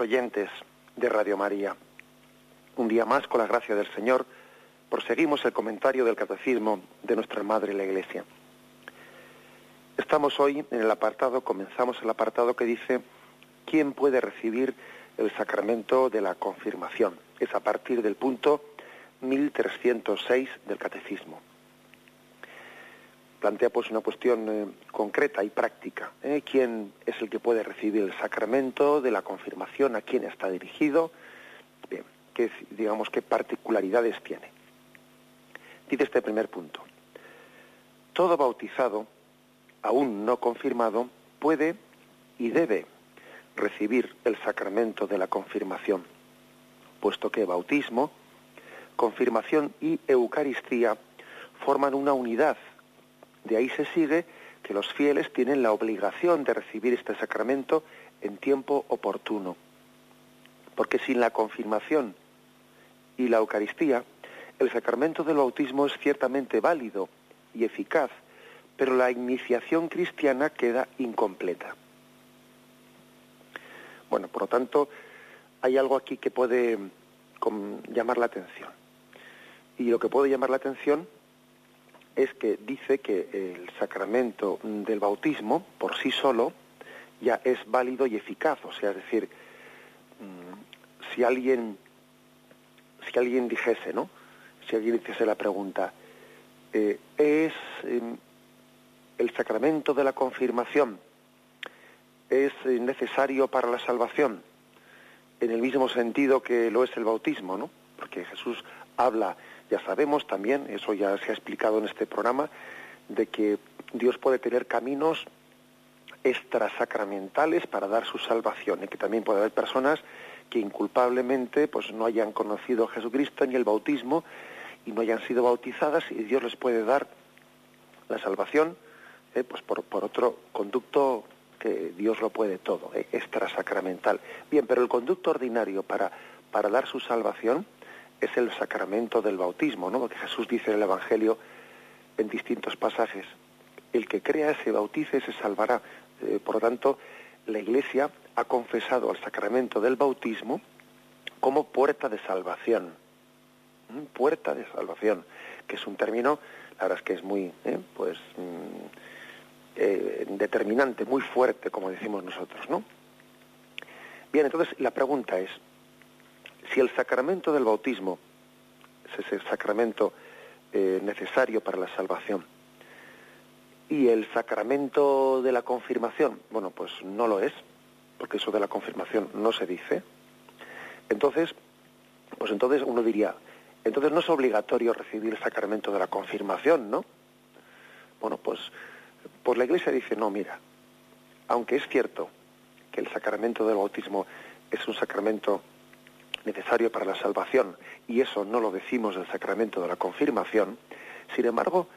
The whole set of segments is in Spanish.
Oyentes de Radio María. Un día más, con la gracia del Señor, proseguimos el comentario del Catecismo de nuestra Madre la Iglesia. Estamos hoy en el apartado, comenzamos el apartado que dice, ¿quién puede recibir el sacramento de la confirmación? Es a partir del punto 1306 del Catecismo plantea pues una cuestión eh, concreta y práctica. ¿eh? ¿Quién es el que puede recibir el sacramento de la confirmación? ¿A quién está dirigido? Bien, ¿qué, digamos, qué particularidades tiene? Dice este primer punto. Todo bautizado, aún no confirmado, puede y debe recibir el sacramento de la confirmación, puesto que bautismo, confirmación y Eucaristía forman una unidad de ahí se sigue que los fieles tienen la obligación de recibir este sacramento en tiempo oportuno. Porque sin la confirmación y la Eucaristía, el sacramento del bautismo es ciertamente válido y eficaz, pero la iniciación cristiana queda incompleta. Bueno, por lo tanto, hay algo aquí que puede llamar la atención. Y lo que puede llamar la atención es que dice que el sacramento del bautismo por sí solo ya es válido y eficaz, o sea, es decir, mm, si alguien si alguien dijese, ¿no? Si alguien hiciese la pregunta, eh, ¿es em, el sacramento de la confirmación es necesario para la salvación? En el mismo sentido que lo es el bautismo, ¿no? Porque Jesús habla ya sabemos también, eso ya se ha explicado en este programa, de que Dios puede tener caminos extrasacramentales para dar su salvación y que también puede haber personas que inculpablemente pues no hayan conocido a Jesucristo ni el bautismo y no hayan sido bautizadas y Dios les puede dar la salvación eh, pues por, otro conducto que Dios lo puede todo, eh, extrasacramental. Bien, pero el conducto ordinario para, para dar su salvación es el sacramento del bautismo, ¿no? Porque Jesús dice en el Evangelio en distintos pasajes, el que crea se bautice se salvará. Eh, por lo tanto, la Iglesia ha confesado al sacramento del bautismo como puerta de salvación. Puerta de salvación, que es un término, la verdad es que es muy, ¿eh? pues, mm, eh, determinante, muy fuerte, como decimos nosotros, ¿no? Bien, entonces la pregunta es, si el sacramento del bautismo es ese sacramento eh, necesario para la salvación, y el sacramento de la confirmación, bueno, pues no lo es, porque eso de la confirmación no se dice, entonces, pues entonces uno diría, entonces no es obligatorio recibir el sacramento de la confirmación, ¿no? Bueno, pues, pues la Iglesia dice, no, mira, aunque es cierto que el sacramento del bautismo es un sacramento necesario para la salvación, y eso no lo decimos del sacramento de la confirmación, sin embargo,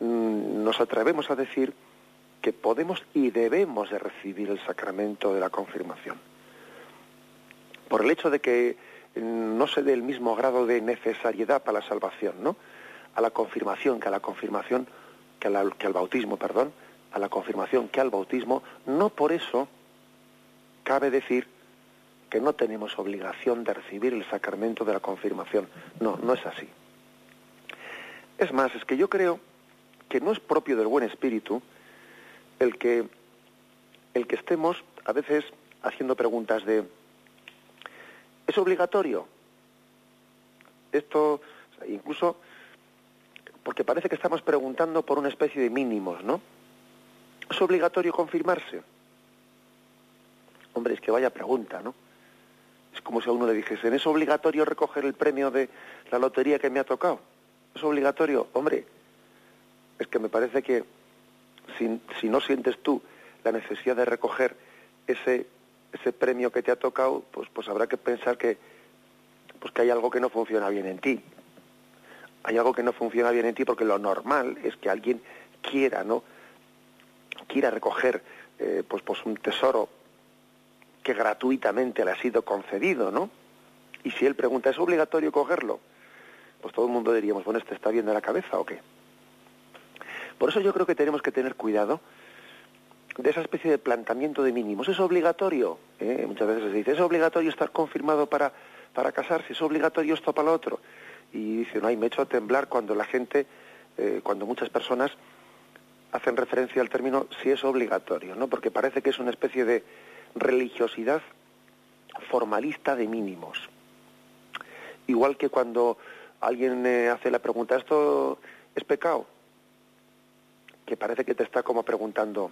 mm, nos atrevemos a decir que podemos y debemos de recibir el sacramento de la confirmación. Por el hecho de que mm, no se dé el mismo grado de necesariedad para la salvación, ¿no? A la confirmación que a la confirmación, que, que al bautismo, perdón, a la confirmación que al bautismo, no por eso cabe decir que no tenemos obligación de recibir el sacramento de la confirmación. No, no es así. Es más, es que yo creo que no es propio del buen espíritu el que, el que estemos a veces haciendo preguntas de ¿es obligatorio? Esto, incluso, porque parece que estamos preguntando por una especie de mínimos, ¿no? ¿Es obligatorio confirmarse? Hombre, es que vaya pregunta, ¿no? Es como si a uno le dijesen, ¿es obligatorio recoger el premio de la lotería que me ha tocado? ¿Es obligatorio? Hombre, es que me parece que si, si no sientes tú la necesidad de recoger ese, ese premio que te ha tocado, pues, pues habrá que pensar que, pues que hay algo que no funciona bien en ti. Hay algo que no funciona bien en ti porque lo normal es que alguien quiera, ¿no? Quiera recoger eh, pues, pues un tesoro que gratuitamente le ha sido concedido, ¿no? Y si él pregunta, ¿es obligatorio cogerlo? Pues todo el mundo diríamos, bueno, ¿este está bien de la cabeza o qué? Por eso yo creo que tenemos que tener cuidado de esa especie de planteamiento de mínimos. ¿Es obligatorio? ¿Eh? Muchas veces se dice, ¿es obligatorio estar confirmado para, para casarse? ¿Es obligatorio esto para lo otro? Y dice, no, y me echo a temblar cuando la gente, eh, cuando muchas personas hacen referencia al término si es obligatorio, ¿no? Porque parece que es una especie de religiosidad formalista de mínimos. Igual que cuando alguien eh, hace la pregunta, ¿esto es pecado? Que parece que te está como preguntando,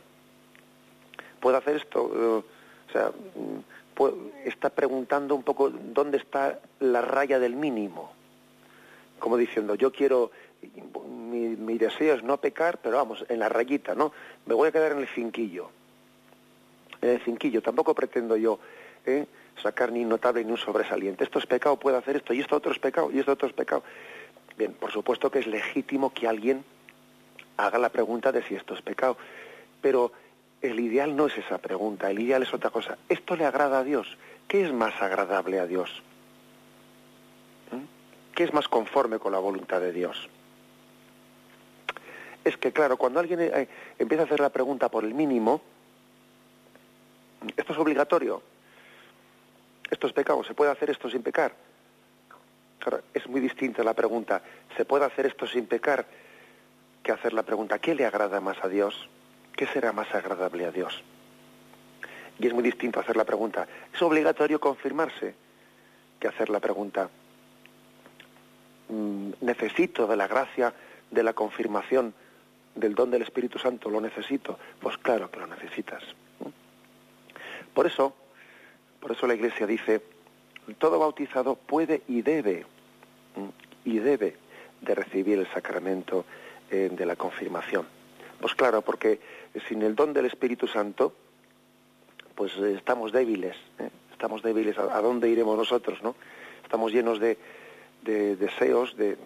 ¿puedo hacer esto? Eh, o sea, mm, está preguntando un poco dónde está la raya del mínimo. Como diciendo, yo quiero mi, deseo es no pecar, pero vamos, en la rayita, ¿no? Me voy a quedar en el cinquillo. En el cinquillo, tampoco pretendo yo ¿eh? sacar ni notable ni un sobresaliente. Esto es pecado, puedo hacer esto, y esto otro es pecado, y esto otro es pecado. Bien, por supuesto que es legítimo que alguien haga la pregunta de si esto es pecado, pero el ideal no es esa pregunta, el ideal es otra cosa. ¿Esto le agrada a Dios? ¿Qué es más agradable a Dios? ¿Mm? ¿Qué es más conforme con la voluntad de Dios? es que, claro, cuando alguien eh, empieza a hacer la pregunta por el mínimo, esto es obligatorio, esto es pecado, ¿se puede hacer esto sin pecar? Claro, es muy distinta la pregunta, ¿se puede hacer esto sin pecar? que hacer la pregunta, ¿qué le agrada más a Dios? ¿Qué será más agradable a Dios? Y es muy distinto hacer la pregunta, ¿es obligatorio confirmarse? que hacer la pregunta, mm, ¿necesito de la gracia de la confirmación del don del Espíritu Santo, ¿lo necesito? Pues claro que lo necesitas. Por eso, por eso la Iglesia dice, todo bautizado puede y debe, y debe de recibir el sacramento eh, de la confirmación. Pues claro, porque sin el don del Espíritu Santo, pues estamos débiles, ¿eh? estamos débiles. ¿A, dónde iremos nosotros, no? Estamos llenos de, de deseos, de,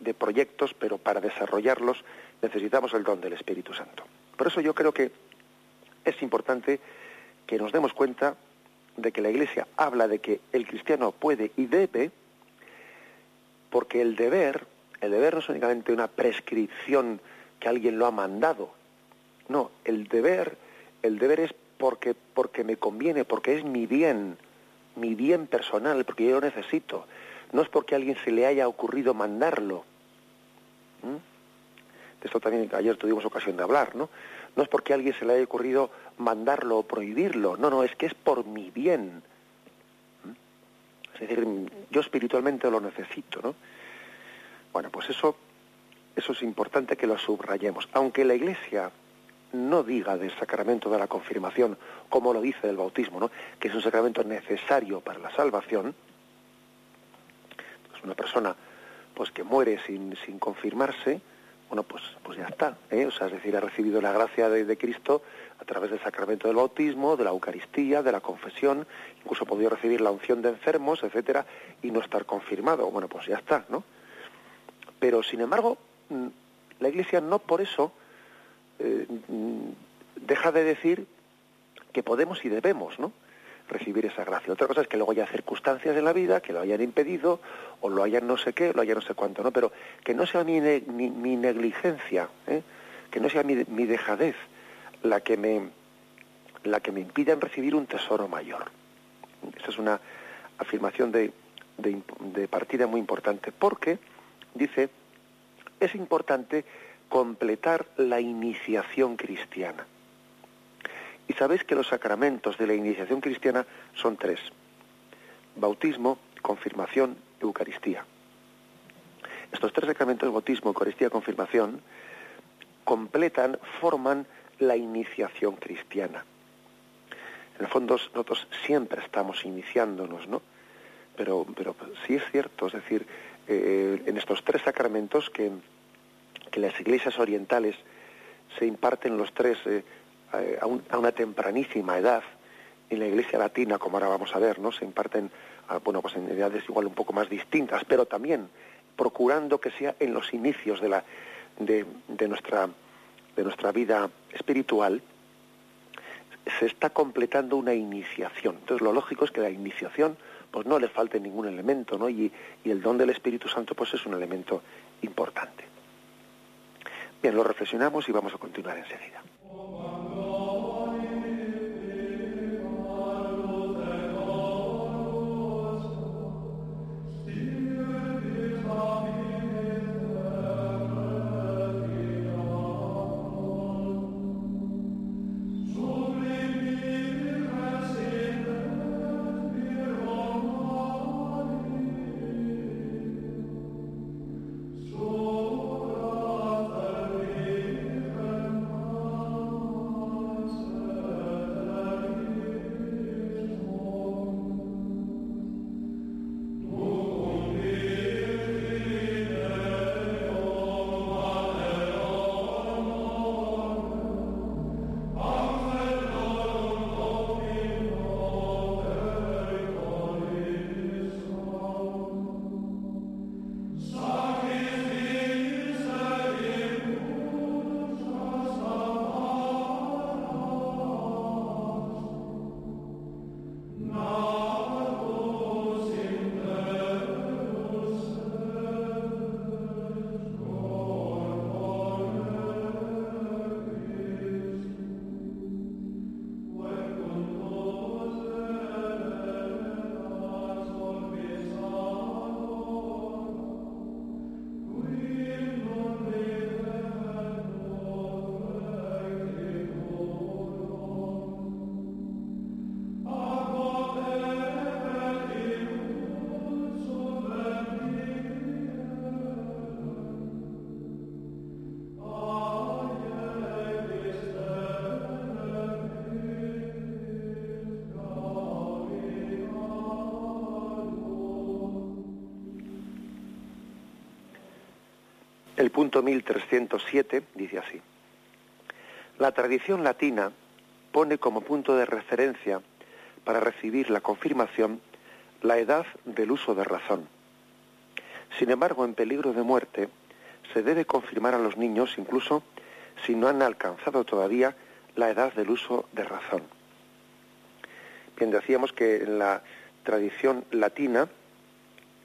de proyectos, pero para desarrollarlos necesitamos el don del Espíritu Santo. Por eso yo creo que es importante que nos demos cuenta de que la Iglesia habla de que el cristiano puede y debe, porque el deber, el deber no es únicamente una prescripción que alguien lo ha mandado. No, el deber, el deber es porque, porque me conviene, porque es mi bien, mi bien personal, porque yo lo necesito. No es porque a alguien se le haya ocurrido mandarlo. De esto también ayer tuvimos ocasión de hablar, ¿no? No es porque a alguien se le haya ocurrido mandarlo o prohibirlo, no, no, es que es por mi bien. Es decir, yo espiritualmente lo necesito, ¿no? Bueno, pues eso, eso es importante que lo subrayemos. Aunque la Iglesia no diga del sacramento de la confirmación, como lo dice del bautismo, ¿no? que es un sacramento necesario para la salvación, pues una persona pues que muere sin, sin confirmarse, bueno, pues, pues ya está. ¿eh? O sea, es decir, ha recibido la gracia de, Cristo a través del sacramento del bautismo, de la Eucaristía, de la confesión, incluso ha podido recibir la unción de enfermos, etcétera, y no estar confirmado. Bueno, pues ya está, ¿no? Pero, sin embargo, mm, la Iglesia no por eso eh, mm, deja de decir que podemos y debemos, ¿no? Recibir esa gracia. Otra cosa es que luego haya circunstancias en la vida que lo hayan impedido o lo hayan no sé qué, lo hayan no sé cuánto, ¿no? Pero que no sea mi, mi, negligencia, ¿eh? que no sea mi, dejadez la que me la que me impida recibir un tesoro mayor. Esa es una afirmación de, de partida muy importante, porque, dice, es importante completar la iniciación cristiana. Y sabéis que los sacramentos de la iniciación cristiana son tres. Bautismo, confirmación, Eucaristía. Estos tres sacramentos, bautismo, Eucaristía, confirmación, completan, forman la iniciación cristiana. En el fondo nosotros siempre estamos iniciándonos, ¿no? Pero, pero sí es cierto, es decir, eh, en estos tres sacramentos que, que las iglesias orientales se imparten los tres eh, a, una tempranísima edad, en la iglesia latina, como ahora vamos a ver, ¿no? Se imparten, bueno, pues en edades igual un poco más distintas, pero también procurando que sea en los inicios de la de, de nuestra de nuestra vida espiritual se está completando una iniciación. Entonces lo lógico es que la iniciación pues no le falte ningún elemento, ¿no? Y, y el don del Espíritu Santo pues es un elemento importante. Bien, lo reflexionamos y vamos a continuar enseguida. El punto 1307 dice así. La tradición latina pone como punto de referencia para recibir la confirmación la edad del uso de razón. Sin embargo, en peligro de muerte, se debe confirmar a los niños incluso si no han alcanzado todavía la edad del uso de razón. Bien, decíamos que en la tradición latina,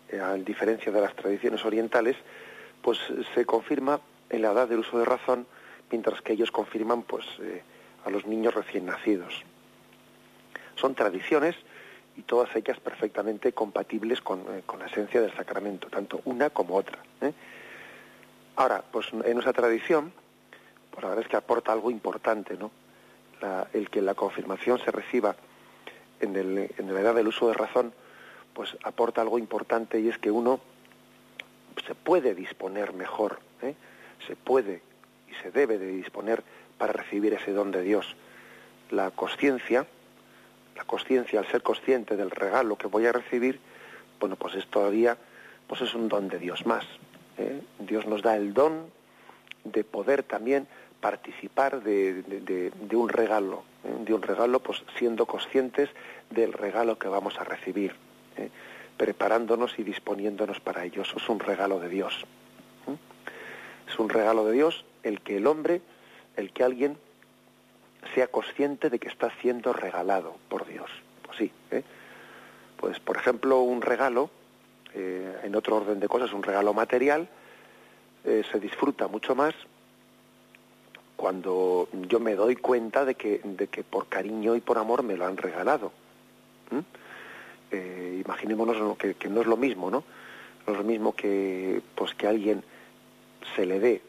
eh, a diferencia de las tradiciones orientales, pues se confirma en la edad del uso de razón, mientras que ellos confirman pues eh, a los niños recién nacidos. Son tradiciones y todas ellas perfectamente compatibles con, eh, la esencia del sacramento, tanto una como otra. ¿eh? Ahora, pues en nuestra tradición, pues la verdad es que aporta algo importante, ¿no? el que la confirmación se reciba en, en la edad del uso de razón, pues aporta algo importante y es que uno se puede disponer mejor, ¿eh? se puede y se debe de disponer para recibir ese don de Dios. La conciencia, la conciencia al ser consciente del regalo que voy a recibir, bueno, pues es todavía, pues es un don de Dios más. ¿eh? Dios nos da el don de poder también participar de, un regalo, ¿eh? de un regalo, pues siendo conscientes del regalo que vamos a recibir preparándonos y disponiéndonos para ello. Eso es un regalo de Dios. Es un regalo de Dios el que el hombre, el que alguien sea consciente de que está siendo regalado por Dios. Pues sí, ¿eh? pues por ejemplo un regalo, eh, en otro orden de cosas, un regalo material, eh, se disfruta mucho más cuando yo me doy cuenta de que, de que por cariño y por amor me lo han regalado imaginémonos que, no es lo mismo, ¿no? No es lo mismo que, pues, que alguien se le dé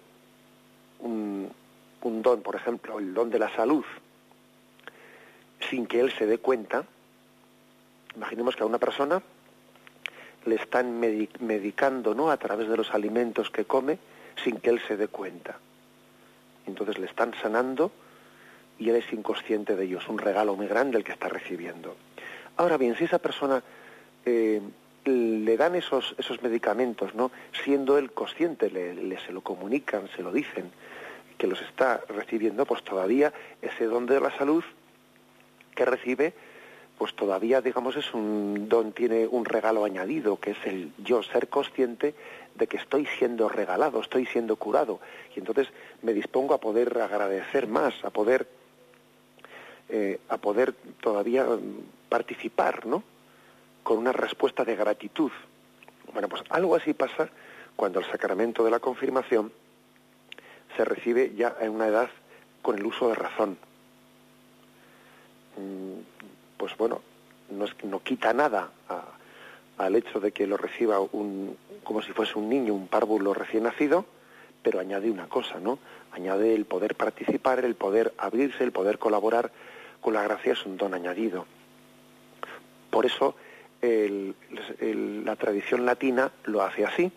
un, un don, por ejemplo, el don de la salud, sin que él se dé cuenta. Imaginemos que a una persona le están medicando, ¿no? A través de los alimentos que come, sin que él se dé cuenta. Entonces le están sanando y él es inconsciente de ello. Es un regalo muy grande el que está recibiendo. Ahora bien, si esa persona eh, le dan esos, esos medicamentos, ¿no? Siendo él consciente, le, se lo comunican, se lo dicen, que los está recibiendo, pues todavía ese don de la salud que recibe, pues todavía, digamos, es un don, tiene un regalo añadido, que es el yo ser consciente de que estoy siendo regalado, estoy siendo curado. Y entonces me dispongo a poder agradecer más, a poder, eh, a poder todavía participar, ¿no? con una respuesta de gratitud. Bueno, pues algo así pasa cuando el sacramento de la confirmación se recibe ya en una edad con el uso de razón. Mm, pues bueno, no, es, no quita nada al hecho de que lo reciba un, como si fuese un niño, un párvulo recién nacido, pero añade una cosa, ¿no? Añade el poder participar, el poder abrirse, el poder colaborar con la gracia es un don añadido. Por eso la tradición latina lo hace así.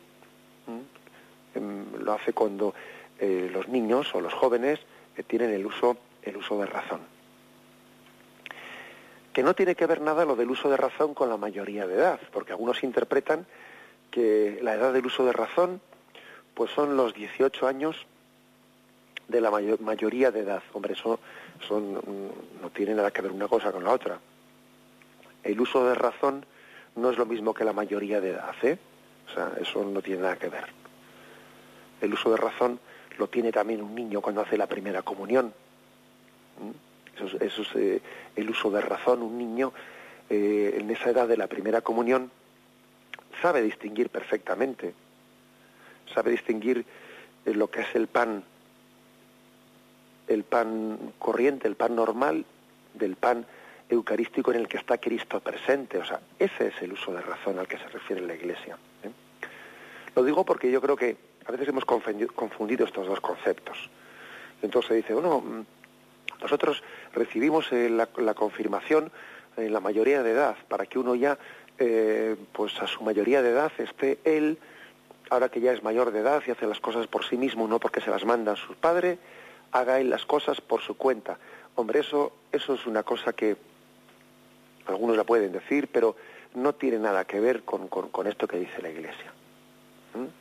Em, lo hace cuando eh, los niños o los jóvenes eh, tienen el uso, el uso de razón. Que no tiene que ver nada lo del uso de razón con la mayoría de edad, porque algunos interpretan que la edad del uso de razón pues son los 18 años de la mayoría de edad. Hombre, eso mm, no tiene nada que ver una cosa con la otra. El uso de razón no es lo mismo que la mayoría de edad, ¿eh? O sea, eso no tiene nada que ver. El uso de razón lo tiene también un niño cuando hace la primera comunión. ¿Mm? Eso, es eh, el uso de razón. Un niño eh, en esa edad de la primera comunión sabe distinguir perfectamente. Sabe distinguir eh, lo que es el pan, el pan corriente, el pan normal, del pan eucarístico en el que está Cristo presente. O sea, ese es el uso de razón al que se refiere la Iglesia. ¿eh? Lo digo porque yo creo que a veces hemos confundido estos dos conceptos. Entonces se dice, bueno, mm, nosotros recibimos eh, la, confirmación en la mayoría de edad, para que uno ya, eh, pues a su mayoría de edad esté él, ahora que ya es mayor de edad y hace las cosas por sí mismo, no porque se las manda a su padre, haga él las cosas por su cuenta. Hombre, eso, eso es una cosa que algunos la pueden decir, pero no tiene nada que ver con, esto que dice la Iglesia.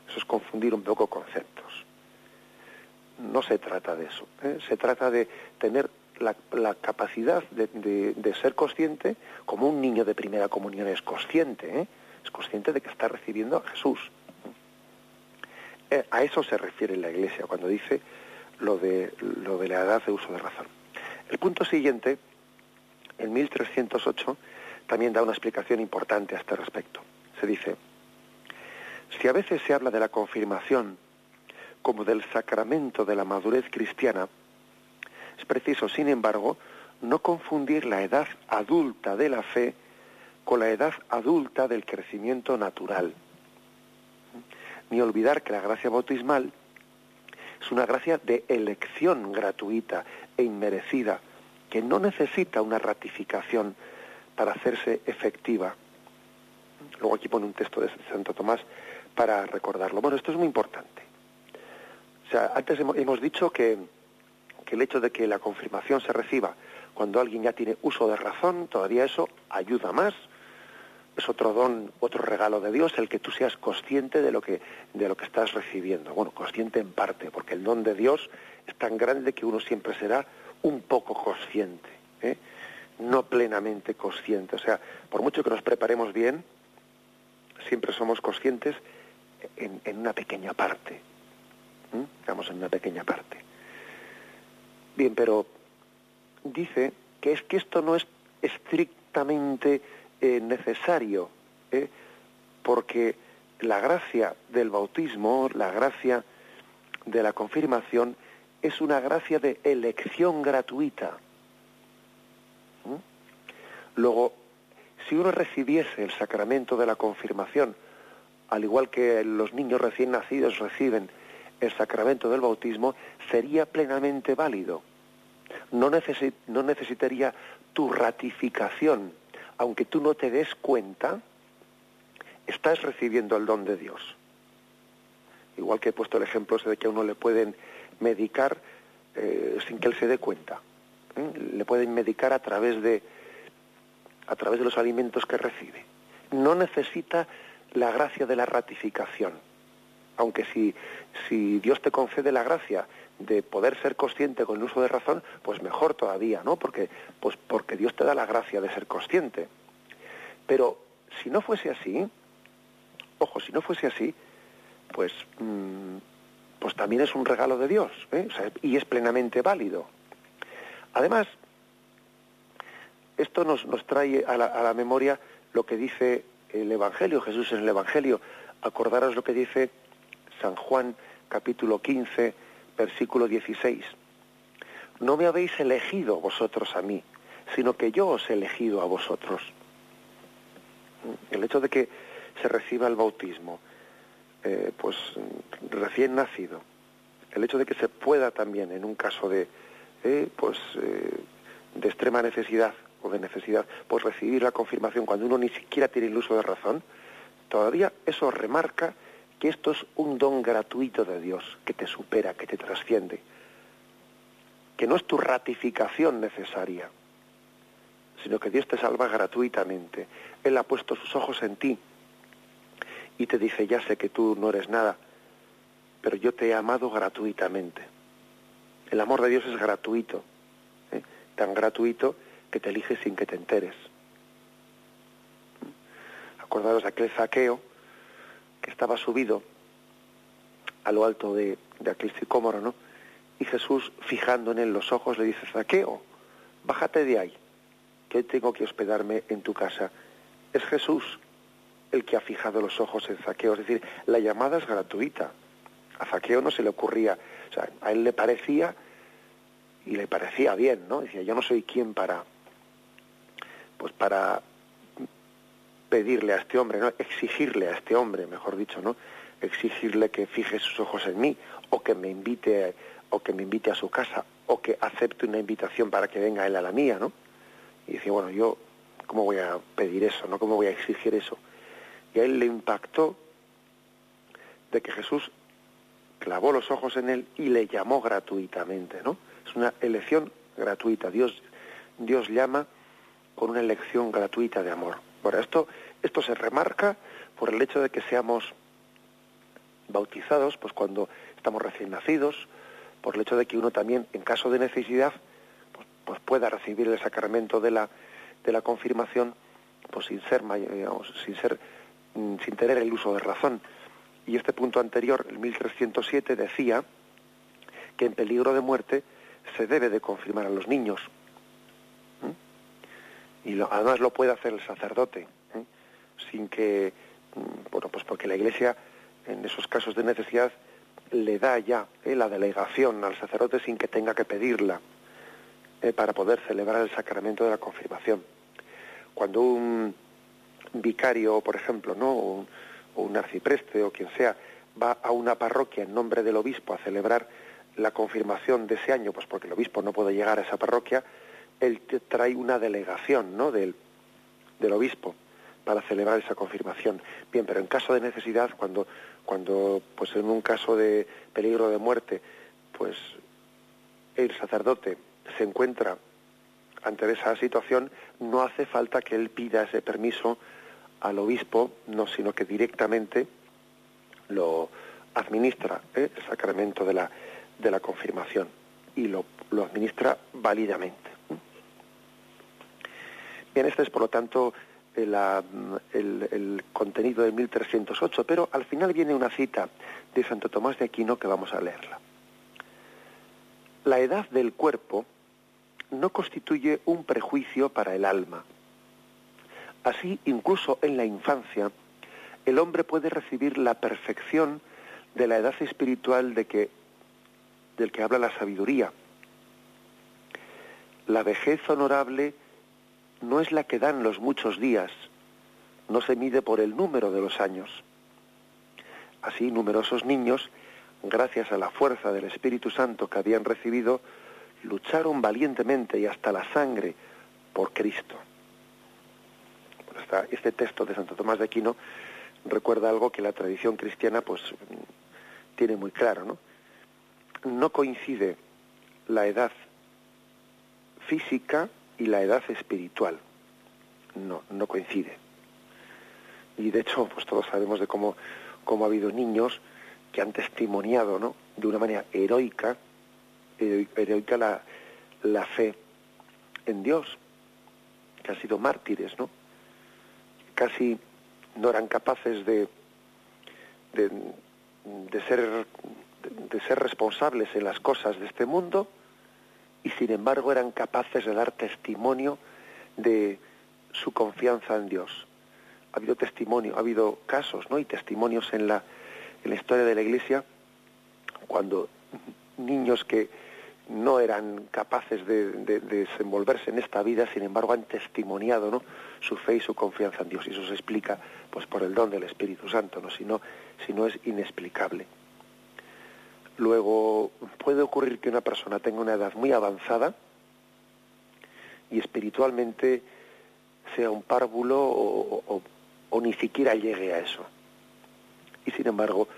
Eso es confundir un poco conceptos. No se trata de eso. ¿eh? Se trata de tener la, capacidad de, ser consciente, como un niño de primera comunión es consciente, ¿eh? es consciente de que está recibiendo a Jesús. Eh, a eso se refiere la Iglesia cuando dice lo de, lo de la edad de uso de razón. El punto siguiente en 1308 también da una explicación importante a este respecto. Se dice, si a veces se habla de la confirmación como del sacramento de la madurez cristiana, es preciso, sin embargo, no confundir la edad adulta de la fe con la edad adulta del crecimiento natural, ni olvidar que la gracia bautismal es una gracia de elección gratuita e inmerecida, que no necesita una ratificación para hacerse efectiva. Luego aquí pone un texto de Santo Tomás para recordarlo. Bueno, esto es muy importante. O sea, antes hemos dicho que, que el hecho de que la confirmación se reciba cuando alguien ya tiene uso de razón, todavía eso ayuda más. Es otro don, otro regalo de Dios, el que tú seas consciente de lo que, de lo que estás recibiendo. Bueno, consciente en parte, porque el don de Dios es tan grande que uno siempre será un poco consciente, ¿eh? no plenamente consciente. O sea, por mucho que nos preparemos bien, siempre somos conscientes en, una pequeña parte. Digamos, en una pequeña parte. Bien, pero dice que es que esto no es estrictamente eh, necesario, ¿eh? porque la gracia del bautismo, la gracia de la confirmación, es una gracia de elección gratuita. ¿Mm? Luego, si uno recibiese el sacramento de la confirmación, al igual que los niños recién nacidos reciben el sacramento del bautismo, sería plenamente válido. No, no necesitaría tu ratificación. Aunque tú no te des cuenta, estás recibiendo el don de Dios. Igual que he puesto el ejemplo de que a uno le pueden medicar eh, sin que él se dé cuenta. le pueden medicar a través de a través de los alimentos que recibe. No necesita la gracia de la ratificación. Aunque si, si Dios te concede la gracia de poder ser consciente con el uso de razón, pues mejor todavía, ¿no? Porque, pues porque Dios te da la gracia de ser consciente. Pero si no fuese así, ojo, si no fuese así, pues, mm, pues también es un regalo de Dios, ¿eh? y es plenamente válido. Además, esto nos, nos trae a la, a la, memoria lo que dice el Evangelio, Jesús en el Evangelio. Acordaros lo que dice San Juan capítulo 15, versículo 16. No me habéis elegido vosotros a mí, sino que yo os he elegido a vosotros. El hecho de que se reciba el bautismo, eh, pues recién nacido, el hecho de que se pueda también, en un caso de, eh, pues, eh, de extrema necesidad o de necesidad, pues recibir la confirmación cuando uno ni siquiera tiene el uso de razón, todavía eso remarca que esto es un don gratuito de Dios, que te supera, que te trasciende, que no es tu ratificación necesaria, sino que Dios te salva gratuitamente. Él ha puesto sus ojos en ti y te dice, ya sé que tú no eres nada, pero yo te he amado gratuitamente. El amor de Dios es gratuito, ¿eh? tan gratuito que te elige sin que te enteres. Acordaros de aquel saqueo que estaba subido a lo alto de, aquel sicómoro, ¿no? Y Jesús, fijando en él los ojos, le dice, Saqueo, bájate de ahí, que hoy tengo que hospedarme en tu casa. Es Jesús el que ha fijado los ojos en Zaqueo, es decir, la llamada es gratuita. A Zaqueo no se le ocurría, o sea, a él le parecía y le parecía bien, ¿no? Decía, yo no soy quien para, pues para pedirle a este hombre, ¿no? Exigirle a este hombre, mejor dicho, ¿no? Exigirle que fije sus ojos en mí o que me invite o que me invite a su casa o que acepte una invitación para que venga él a la mía, ¿no? Y decía, bueno, yo cómo voy a pedir eso, ¿no? ¿Cómo voy a exigir eso? Y a él le impactó de que Jesús clavó los ojos en él y le llamó gratuitamente, ¿no? Es una elección gratuita. Dios, Dios llama con una elección gratuita de amor. Ahora, esto, esto se remarca por el hecho de que seamos bautizados, pues cuando estamos recién nacidos, por el hecho de que uno también, en caso de necesidad, pues, pues pueda recibir el sacramento de la, de la confirmación, pues sin ser, digamos, sin ser, sin tener el uso de razón. Y este punto anterior, el 1307, decía que en peligro de muerte se debe de confirmar a los niños. Y además lo puede hacer el sacerdote, sin que, bueno, pues porque la Iglesia en esos casos de necesidad le da ya ¿eh? la delegación al sacerdote sin que tenga que pedirla ¿eh? para poder celebrar el sacramento de la confirmación. Cuando un vicario, por ejemplo, ¿no? o, un, arcipreste o quien sea, va a una parroquia en nombre del obispo a celebrar la confirmación de ese año, pues porque el obispo no puede llegar a esa parroquia, él trae una delegación ¿no? del, del obispo para celebrar esa confirmación. Bien, pero en caso de necesidad, cuando, cuando pues en un caso de peligro de muerte, pues el sacerdote se encuentra ante esa situación, no hace falta que él pida ese permiso al obispo, no, sino que directamente lo administra ¿eh? el sacramento de la, de la confirmación y lo, lo administra válidamente. Bien, este es por lo tanto el, el, el, contenido de 1308, pero al final viene una cita de Santo Tomás de Aquino que vamos a leerla. La edad del cuerpo no constituye un prejuicio para el alma. Así, incluso en la infancia, el hombre puede recibir la perfección de la edad espiritual de que, del que habla la sabiduría. La vejez honorable no es la que dan los muchos días, no se mide por el número de los años. Así, numerosos niños, gracias a la fuerza del Espíritu Santo que habían recibido, lucharon valientemente y hasta la sangre por Cristo. Este texto de Santo Tomás de Aquino recuerda algo que la tradición cristiana pues tiene muy claro, ¿no? No coincide la edad física y la edad espiritual. No, no coincide. Y de hecho, pues todos sabemos de cómo, cómo ha habido niños que han testimoniado, ¿no? De una manera heroica, heroica la, la fe en Dios, que han sido mártires, ¿no? Casi no eran capaces de, de, ser de ser responsables en las cosas de este mundo y sin embargo eran capaces de dar testimonio de su confianza en Dios. Ha habido testimonio, ha habido casos, ¿no? Y testimonios en la, en la historia de la Iglesia cuando niños que no eran capaces de, desenvolverse en esta vida, sin embargo han testimoniado ¿no? su fe y su confianza en Dios. Y eso se explica pues por el don del Espíritu Santo, ¿no? si, no, si no es inexplicable. Luego puede ocurrir que una persona tenga una edad muy avanzada y espiritualmente sea un párvulo o, o ni siquiera llegue a eso. Y sin embargo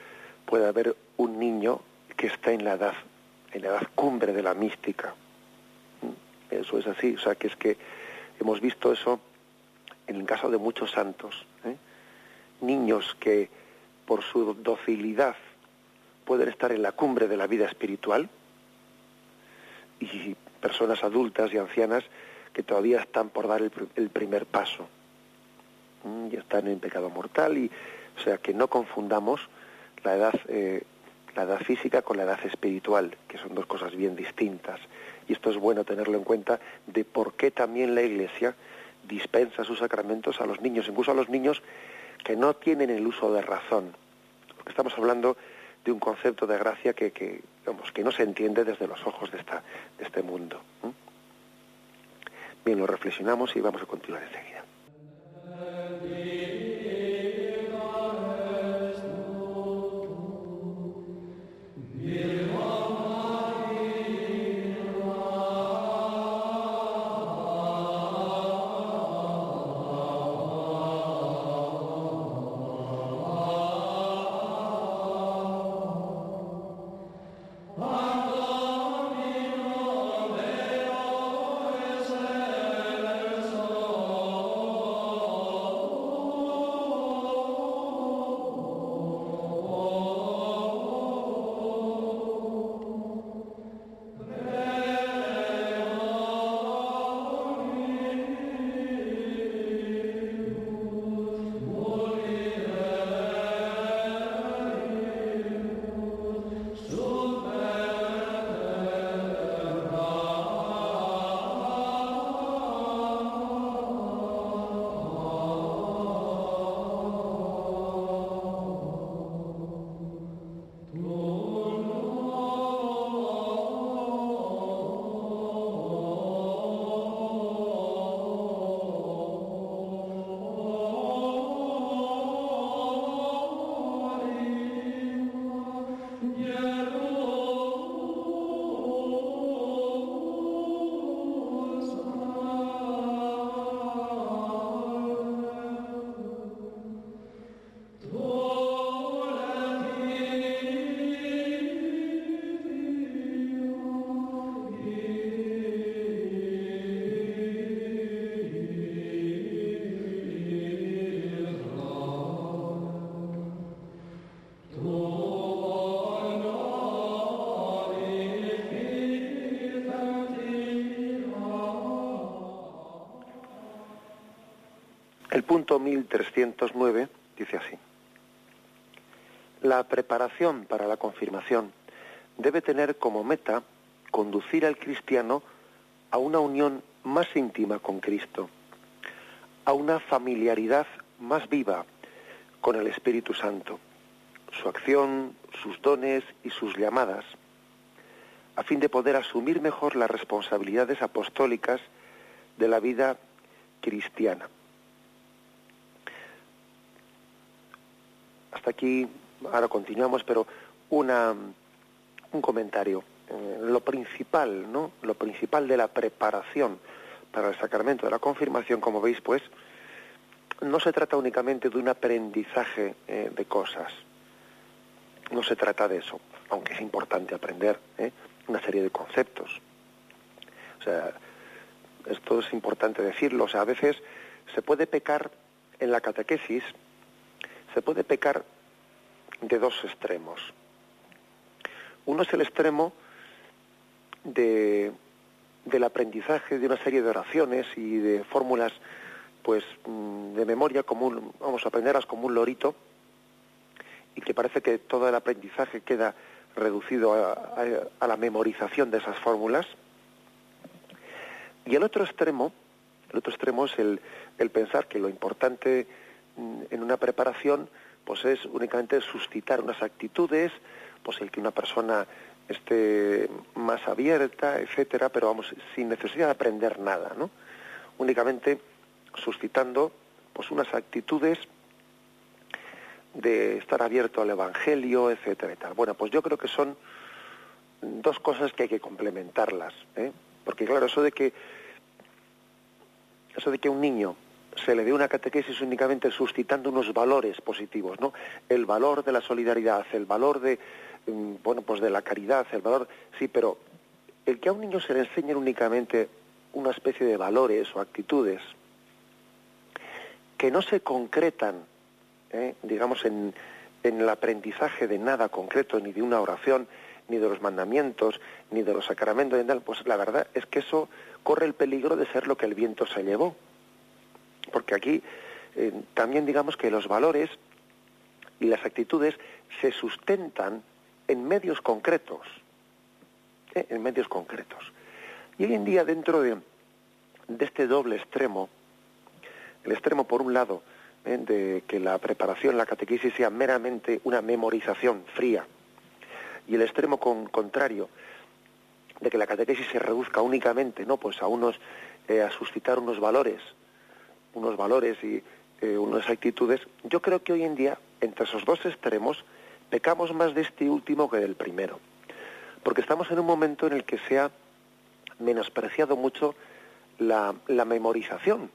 puede haber un niño que está en la edad en la edad cumbre de la mística. ¿Mm? Eso es así, o sea que es que hemos visto eso en el caso de muchos santos. ¿eh? Niños que por su docilidad pueden estar en la cumbre de la vida espiritual y personas adultas y ancianas que todavía están por dar el, primer paso. ¿Mm? Y están en pecado mortal y, o sea, que no confundamos la edad eh, la edad física con la edad espiritual, que son dos cosas bien distintas. Y esto es bueno tenerlo en cuenta de por qué también la Iglesia dispensa sus sacramentos a los niños, incluso a los niños que no tienen el uso de razón. Porque estamos hablando de un concepto de gracia que, que, no se entiende desde los ojos de, esta, de este mundo. Bien, lo reflexionamos y vamos a continuar enseguida. Punto 1309 dice así. La preparación para la confirmación debe tener como meta conducir al cristiano a una unión más íntima con Cristo, a una familiaridad más viva con el Espíritu Santo, su acción, sus dones y sus llamadas, a fin de poder asumir mejor las responsabilidades apostólicas de la vida cristiana. Aquí, ahora continuamos, pero una, un comentario. Eh, lo principal, ¿no? Lo principal de la preparación para el sacramento de la confirmación, como veis, pues, no se trata únicamente de un aprendizaje eh, de cosas. No se trata de eso, aunque es importante aprender ¿eh? una serie de conceptos. O sea, Esto es importante decirlo. O sea, a veces se puede pecar en la catequesis, se puede pecar de dos extremos. Uno es el extremo de, del aprendizaje de una serie de oraciones y de fórmulas pues mm, de memoria común, vamos a aprenderlas como un lorito y que parece que todo el aprendizaje queda reducido a, la memorización de esas fórmulas. Y el otro extremo, el otro extremo es el, el pensar que lo importante mm, en una preparación pues es únicamente suscitar unas actitudes, pues el que una persona esté más abierta, etcétera, pero vamos, sin necesidad de aprender nada, ¿no? Únicamente suscitando pues unas actitudes de estar abierto al evangelio, etcétera y. Bueno, pues yo creo que son dos cosas que hay que complementarlas, ¿eh? porque claro, eso de que eso de que un niño se le dé una catequesis únicamente suscitando unos valores positivos, ¿no? El valor de la solidaridad, el valor de mm, bueno, pues de la caridad, el valor, sí, pero el que a un niño se le enseñe únicamente una especie de valores o actitudes que no se concretan, ¿eh? digamos, en, en el aprendizaje de nada concreto, ni de una oración, ni de los mandamientos, ni de los sacramentos, pues la verdad es que eso corre el peligro de ser lo que el viento se llevó porque aquí eh, también digamos que los valores y las actitudes se sustentan en medios concretos, ¿eh? en medios concretos. Y hoy en día dentro de, este doble extremo, el extremo por un lado ¿eh? de que la preparación, la catequesis sea meramente una memorización fría, y el extremo contrario de que la catequesis se reduzca únicamente, no, pues a unos a suscitar unos valores unos valores y eh, unas actitudes, yo creo que hoy en día, entre esos dos extremos, pecamos más de este último que del primero. Porque estamos en un momento en el que se ha menospreciado mucho la, memorización.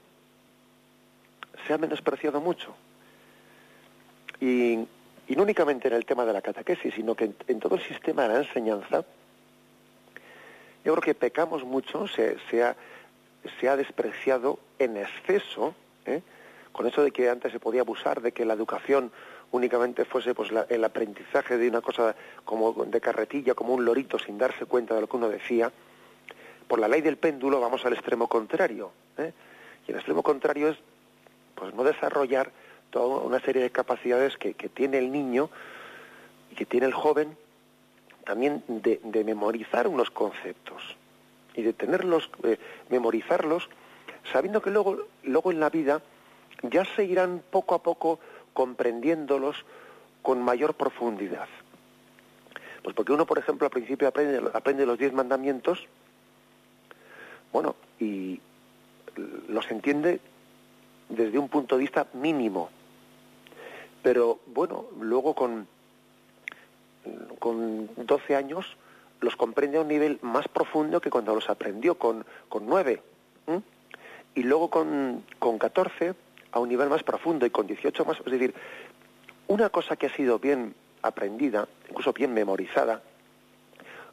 Se ha menospreciado mucho. Y, no únicamente en el tema de la catequesis, sino que en, todo el sistema de la enseñanza, yo creo que pecamos mucho, se, se ha se ha despreciado en exceso, ¿eh? con eso de que antes se podía abusar de que la educación únicamente fuese pues el aprendizaje de una cosa como de carretilla, como un lorito sin darse cuenta de lo que uno decía, por la ley del péndulo vamos al extremo contrario. ¿eh? Y el extremo contrario es pues no desarrollar toda una serie de capacidades que, tiene el niño y que tiene el joven también de memorizar unos conceptos y de tenerlos, eh, memorizarlos, sabiendo que luego, luego en la vida ya se irán poco a poco comprendiéndolos con mayor profundidad. Pues porque uno, por ejemplo, al principio aprende, aprende los diez mandamientos, bueno, y los entiende desde un punto de vista mínimo. Pero bueno, luego con, con 12 años los comprende a un nivel más profundo que cuando los aprendió con, con 9. Y luego con, con 14 a un nivel más profundo y con 18 más. Es decir, una cosa que ha sido bien aprendida, incluso bien memorizada,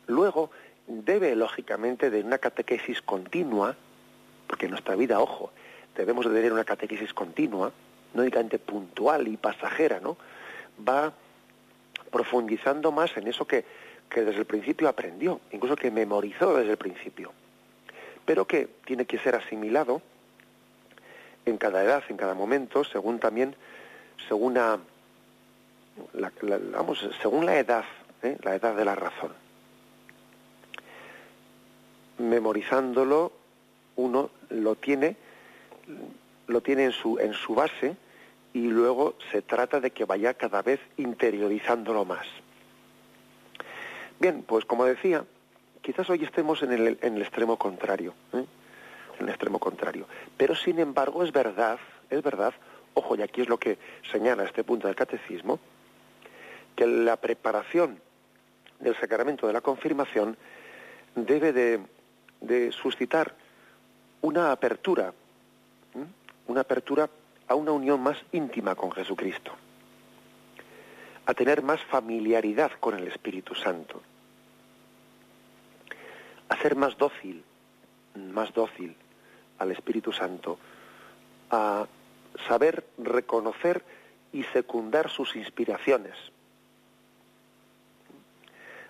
luego debe lógicamente de una catequesis continua, porque en nuestra vida, ojo, debemos de tener una catequesis continua, no únicamente puntual y pasajera, ¿no? Va profundizando más en eso que, que desde el principio aprendió, incluso que memorizó desde el principio, pero que tiene que ser asimilado en cada edad, en cada momento, según también, según la, vamos, según la edad, ¿eh? la edad de la razón. Memorizándolo, uno lo tiene, lo tiene en su, en su base y luego se trata de que vaya cada vez interiorizándolo más. Bien, pues como decía, quizás hoy estemos en el, extremo contrario, ¿eh? en el extremo contrario. Pero sin embargo es verdad, es verdad, ojo, y aquí es lo que señala este punto del catecismo, que la preparación del sacramento de la confirmación debe de, suscitar una apertura, ¿eh? una apertura a una unión más íntima con Jesucristo, a tener más familiaridad con el Espíritu Santo a ser más dócil, más dócil, al Espíritu Santo a saber reconocer y secundar sus inspiraciones.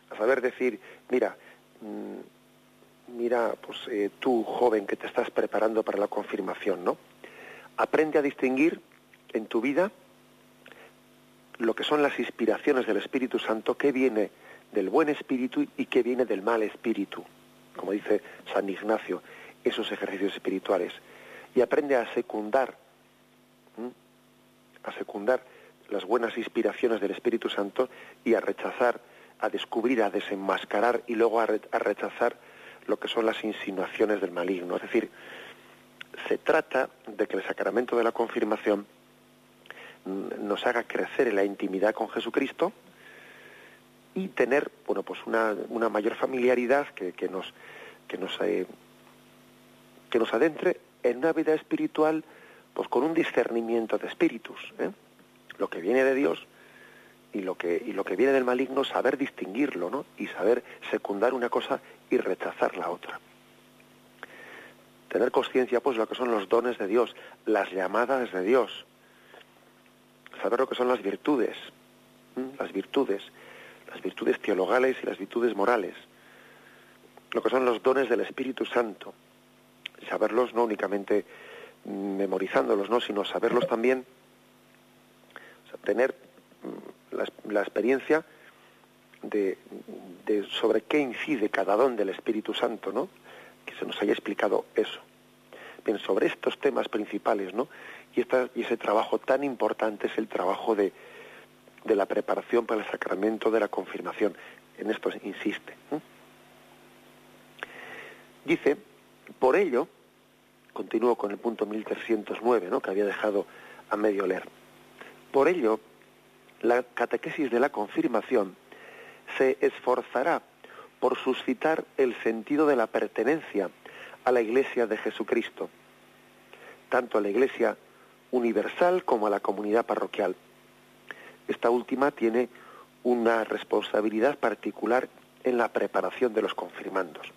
A saber decir, mira, mm, mira, pues eh, tú joven que te estás preparando para la confirmación, ¿no? Aprende a distinguir en tu vida lo que son las inspiraciones del Espíritu Santo, que viene del buen espíritu y que viene del mal espíritu, como dice San Ignacio, esos ejercicios espirituales. Y aprende a secundar, a secundar las buenas inspiraciones del Espíritu Santo y a rechazar, a descubrir, a desenmascarar y luego a, rechazar lo que son las insinuaciones del maligno. Es decir, se trata de que el sacramento de la confirmación nos haga crecer en la intimidad con Jesucristo y tener bueno pues una, una mayor familiaridad que, que nos que nos eh, que nos adentre en una vida espiritual pues con un discernimiento de espíritus ¿eh? lo que viene de Dios y lo que y lo que viene del maligno saber distinguirlo no y saber secundar una cosa y rechazar la otra. Tener conciencia pues de lo que son los dones de Dios las llamadas de Dios. Saber lo que son las virtudes, las virtudes, las virtudes teologales y las virtudes morales, lo que son los dones del Espíritu Santo, saberlos no únicamente memorizándolos, ¿no? sino saberlos también, tener la, experiencia de, de, sobre qué incide cada don del Espíritu Santo, ¿no? que se nos haya explicado eso. Bien, sobre estos temas principales, ¿no? Y, y ese trabajo tan importante es el trabajo de, de la preparación para el sacramento de la confirmación. En esto insiste. Dice, por ello, continúo con el punto 1309, ¿no? que había dejado a medio leer. Por ello, la catequesis de la confirmación se esforzará por suscitar el sentido de la pertenencia a la Iglesia de Jesucristo, tanto a la Iglesia universal como a la comunidad parroquial. Esta última tiene una responsabilidad particular en la preparación de los confirmandos.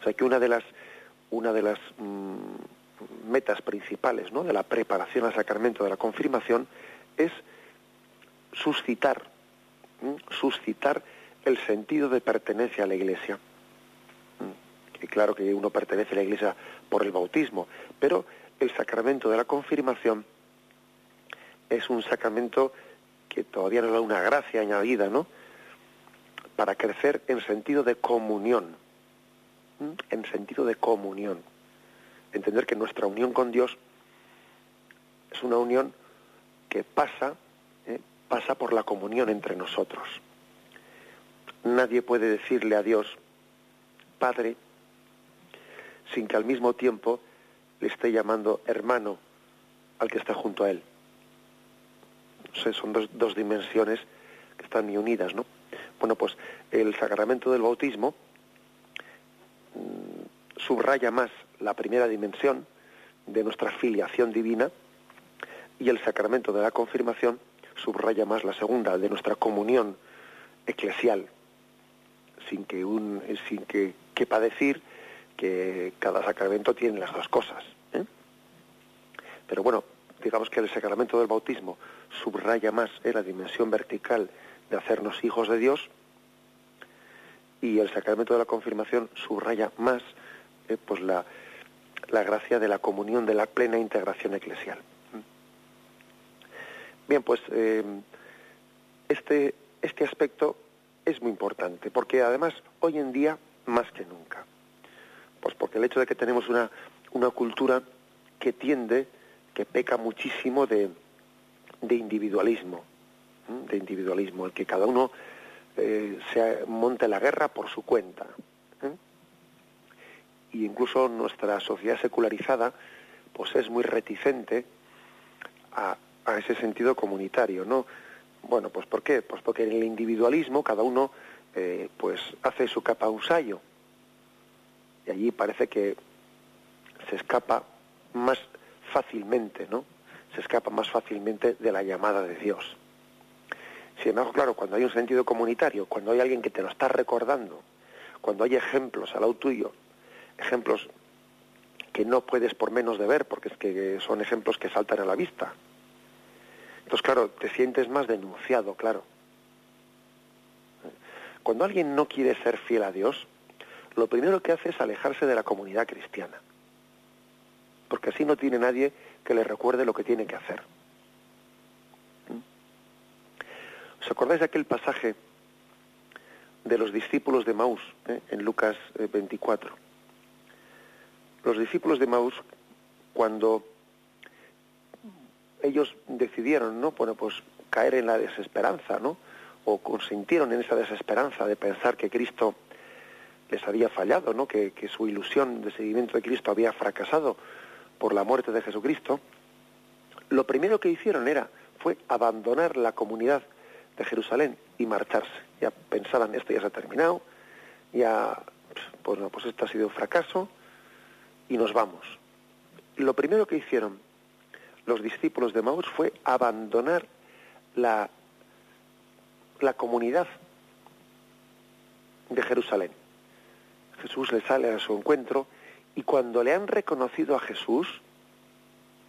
O sea que una de las, una de las mm, metas principales ¿no? de la preparación al sacramento de la confirmación es suscitar, suscitar el sentido de pertenencia a la Iglesia. Y claro que uno pertenece a la Iglesia por el bautismo, pero el sacramento de la confirmación es un sacramento que todavía nos da una gracia añadida, ¿no? Para crecer en sentido de comunión, en sentido de comunión. Entender que nuestra unión con Dios es una unión que pasa, ¿eh? pasa por la comunión entre nosotros. Nadie puede decirle a Dios, Padre, sin que al mismo tiempo le esté llamando hermano al que está junto a él. Son dos, dimensiones que están muy unidas, ¿no? Bueno, pues el sacramento del bautismo mm, subraya más la primera dimensión de nuestra filiación divina y el sacramento de la confirmación subraya más la segunda, de nuestra comunión eclesial, sin que, un, sin que quepa decir que cada sacramento tiene las dos cosas. ¿eh? Pero bueno, digamos que el sacramento del bautismo subraya más ¿eh? la dimensión vertical de hacernos hijos de Dios y el sacramento de la confirmación subraya más ¿eh? pues la, la, gracia de la comunión, de la plena integración eclesial. Bien, pues este, este aspecto es muy importante porque además hoy en día más que nunca pues porque el hecho de que tenemos una, una cultura que tiende, que peca muchísimo de, de individualismo, de individualismo, el que cada uno eh, se monte la guerra por su cuenta. Y incluso nuestra sociedad secularizada pues es muy reticente a, a ese sentido comunitario, ¿no? Bueno, pues ¿por qué? Pues porque en el individualismo cada uno eh, pues hace su capa usayo y allí parece que se escapa más fácilmente, ¿no? Se escapa más fácilmente de la llamada de Dios. Sin embargo, claro, cuando hay un sentido comunitario, cuando hay alguien que te lo está recordando, cuando hay ejemplos al lado tuyo, ejemplos que no puedes por menos de ver, porque es que son ejemplos que saltan a la vista. Entonces, claro, te sientes más denunciado, claro. Cuando alguien no quiere ser fiel a Dios, lo primero que hace es alejarse de la comunidad cristiana, porque así no tiene nadie que le recuerde lo que tiene que hacer. ¿Mm? ¿Os acordáis de aquel pasaje de los discípulos de Maús eh, en Lucas 24? Eh, los discípulos de Maús, cuando ellos decidieron, ¿no? Pues caer en la desesperanza, ¿no? O consintieron en esa desesperanza de pensar que Cristo les había fallado, ¿no? Que su ilusión de seguimiento de Cristo había fracasado por la muerte de Jesucristo. Lo primero que hicieron era fue abandonar la comunidad de Jerusalén y marcharse. Ya pensaban esto ya se ha terminado, ya pues no, pues esto ha sido un fracaso, y nos vamos. Lo primero que hicieron los discípulos de Maús fue abandonar la, la comunidad de Jerusalén. Jesús le sale a su encuentro y cuando le han reconocido a Jesús,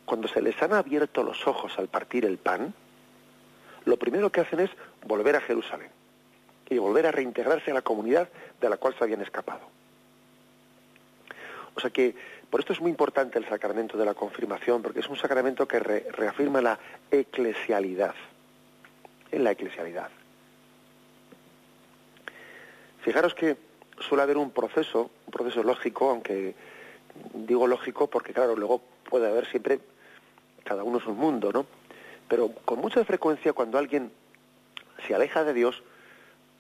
cuando se les han abierto los ojos al partir el pan, lo primero que hacen es volver a Jerusalén y volver a reintegrarse a la comunidad de la cual se habían escapado. O sea que por esto es muy importante el sacramento de la confirmación, porque es un sacramento que reafirma la eclesialidad. En la eclesialidad. Fijaros que suele haber un proceso, un proceso lógico, aunque digo lógico porque claro, luego puede haber siempre, cada uno es un mundo, ¿no? Pero con mucha frecuencia cuando alguien se aleja de Dios,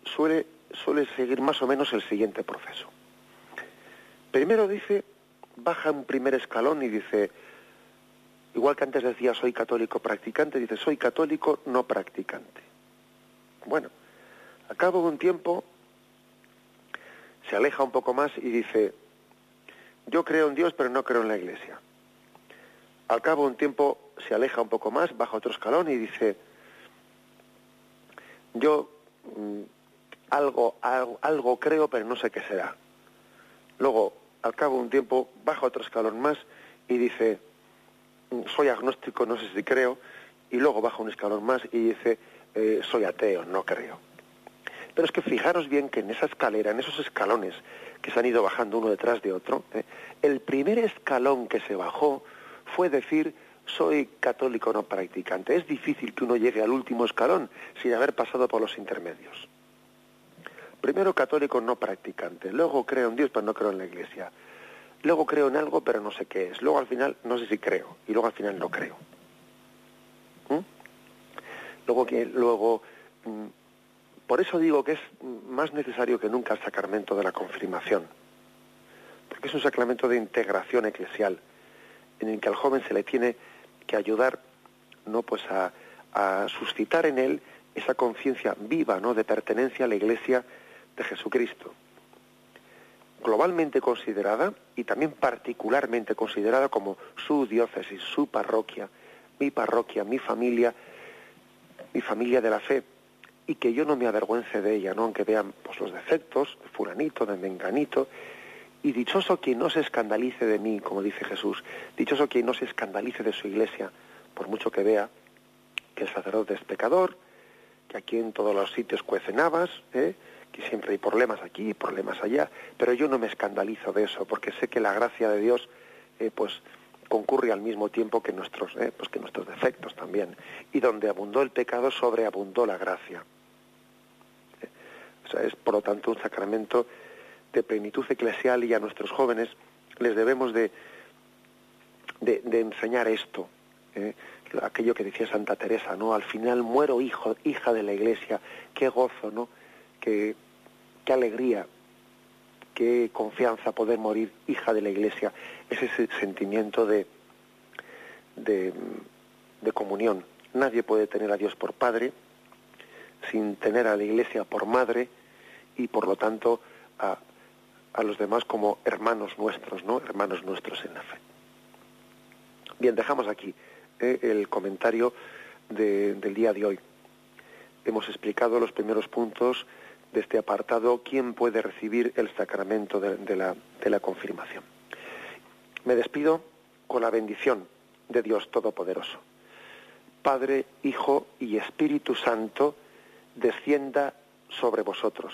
suele, suele seguir más o menos el siguiente proceso. Primero dice, baja un primer escalón y dice, igual que antes decía soy católico practicante, dice soy católico no practicante. Bueno, a cabo de un tiempo se aleja un poco más y dice, yo creo en Dios pero no creo en la iglesia. Al cabo de un tiempo se aleja un poco más, baja otro escalón y dice, yo mm, algo, algo, creo pero no sé qué será. Luego al cabo de un tiempo baja otro escalón más y dice, soy agnóstico, no sé si creo, y luego baja un escalón más y dice, eh, soy ateo, no creo. Pero es que fijaros bien que en esa escalera, en esos escalones que se han ido bajando uno detrás de otro, eh, el primer escalón que se bajó fue decir, soy católico no practicante. Es difícil que uno llegue al último escalón sin haber pasado por los intermedios. Primero católico no practicante, luego creo en Dios pero no creo en la iglesia, luego creo en algo pero no sé qué es, luego al final no sé si creo y luego al final no creo. ¿Mm? Luego que luego mm, por eso digo que es más necesario que nunca el sacramento de la confirmación, porque es un sacramento de integración eclesial en el que al joven se le tiene que ayudar no pues a, suscitar en él esa conciencia viva de pertenencia a la iglesia de Jesucristo, globalmente considerada y también particularmente considerada como su diócesis, su parroquia, mi parroquia, mi familia, mi familia de la fe, y que yo no me avergüence de ella, ¿no? aunque vean pues, los defectos de fulanito, de menganito, y dichoso quien no se escandalice de mí, como dice Jesús, dichoso quien no se escandalice de su iglesia, por mucho que vea que el sacerdote es pecador, que aquí en todos los sitios cuecen habas, ¿eh? que siempre hay problemas aquí, y problemas allá, pero yo no me escandalizo de eso, porque sé que la gracia de Dios, eh, pues, concurre al mismo tiempo que nuestros, eh, pues que nuestros defectos también. Y donde abundó el pecado, sobreabundó la gracia. Eh, es por lo tanto un sacramento de plenitud eclesial y a nuestros jóvenes les debemos de, de, de enseñar esto, aquello que decía Santa Teresa, ¿no? Al final muero hijo, hija de la Iglesia, qué gozo, ¿no? qué, alegría, qué confianza poder morir hija de la Iglesia, es ese sentimiento de, de, comunión. Nadie puede tener a Dios por padre sin tener a la Iglesia por madre y por lo tanto a, a los demás como hermanos nuestros, ¿no? Hermanos nuestros en la fe. Bien, dejamos aquí eh, el comentario del día de hoy. Hemos explicado los primeros puntos de este apartado quién puede recibir el sacramento de, la, de la confirmación. Me despido con la bendición de Dios Todopoderoso. Padre, Hijo y Espíritu Santo, descienda sobre vosotros.